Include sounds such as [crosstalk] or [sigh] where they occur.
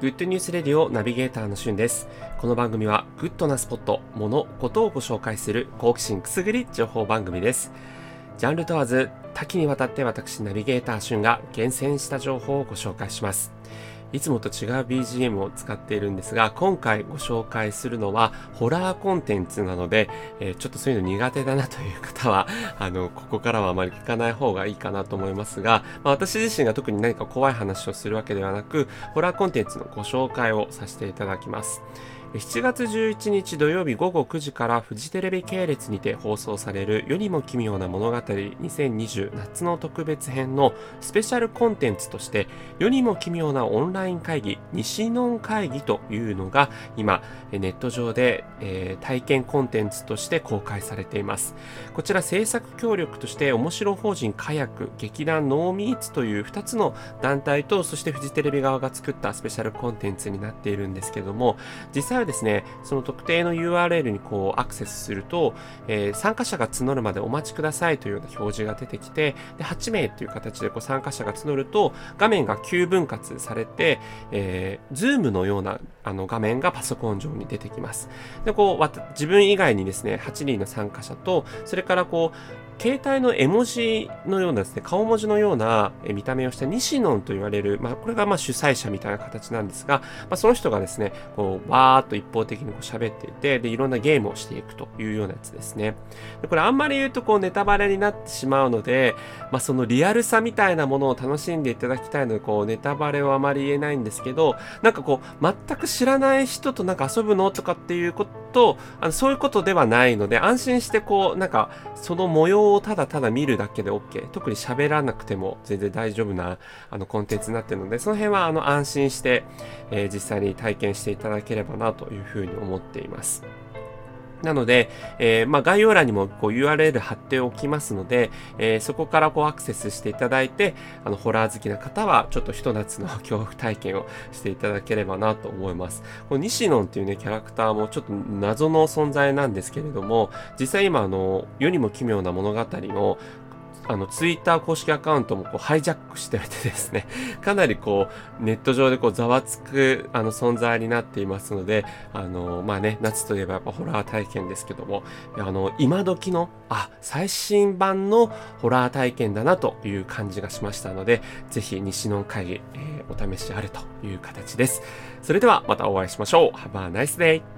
グッドニュースレディオナビゲーターのしゅんです。この番組はグッドなスポット、もの、ことをご紹介する好奇心くすぐり情報番組です。ジャンル問わず多岐にわたって私ナビゲーターしゅんが厳選した情報をご紹介します。いつもと違う BGM を使っているんですが、今回ご紹介するのはホラーコンテンツなので、えー、ちょっとそういうの苦手だなという方は、[laughs] あの、ここからはあまり聞かない方がいいかなと思いますが、まあ、私自身が特に何か怖い話をするわけではなく、ホラーコンテンツのご紹介をさせていただきます。7月11日土曜日午後9時からフジテレビ系列にて放送される世にも奇妙な物語2020夏の特別編のスペシャルコンテンツとして世にも奇妙なオンライン会議西ン会議というのが今ネット上で、えー、体験コンテンツとして公開されています。こちら制作協力として面白法人カヤク劇団ノーミーツという2つの団体とそしてフジテレビ側が作ったスペシャルコンテンツになっているんですけども実際はですね、その特定の URL にこうアクセスすると、えー、参加者が募るまでお待ちくださいというような表示が出てきて、で8名という形でこう参加者が募ると、画面が9分割されて、えー、Zoom のようなあの画面がパソコン上に出てきます。で、こう、自分以外にですね、8人の参加者と、それからこう、携帯の絵文字のようなですね、顔文字のような見た目をした西野と言われる、まあ、これがまあ主催者みたいな形なんですが、まあ、その人がですね、こう、わーっと一方的にこう喋っていて、で、いろんなゲームをしていくというようなやつですね。でこれあんまり言うとこうネタバレになってしまうので、まあ、そのリアルさみたいなものを楽しんでいただきたいので、こう、ネタバレはあまり言えないんですけど、なんかこう、全く知らない人となんか遊ぶのとかっていうこととあのそういうことではないので、安心してこう、なんか、その模様をただただ見るだけで OK。特に喋らなくても全然大丈夫なあのコンテンツになっているので、その辺はあの安心して、えー、実際に体験していただければなというふうに思っています。なので、えー、まあ、概要欄にもこう URL 貼っておきますので、えー、そこからこうアクセスしていただいて、あの、ホラー好きな方は、ちょっとひと夏の [laughs] 恐怖体験をしていただければなと思います。この西野っていうね、キャラクターもちょっと謎の存在なんですけれども、実際今、あの、世にも奇妙な物語のあの、ツイッター公式アカウントもこうハイジャックしておいてですね、[laughs] かなりこう、ネット上でこう、ざわつく、あの、存在になっていますので、あの、まあね、夏といえばやっぱホラー体験ですけども、あの、今時の、あ、最新版のホラー体験だなという感じがしましたので、ぜひ西野会議、えー、お試しあれという形です。それではまたお会いしましょう。Have a nice day!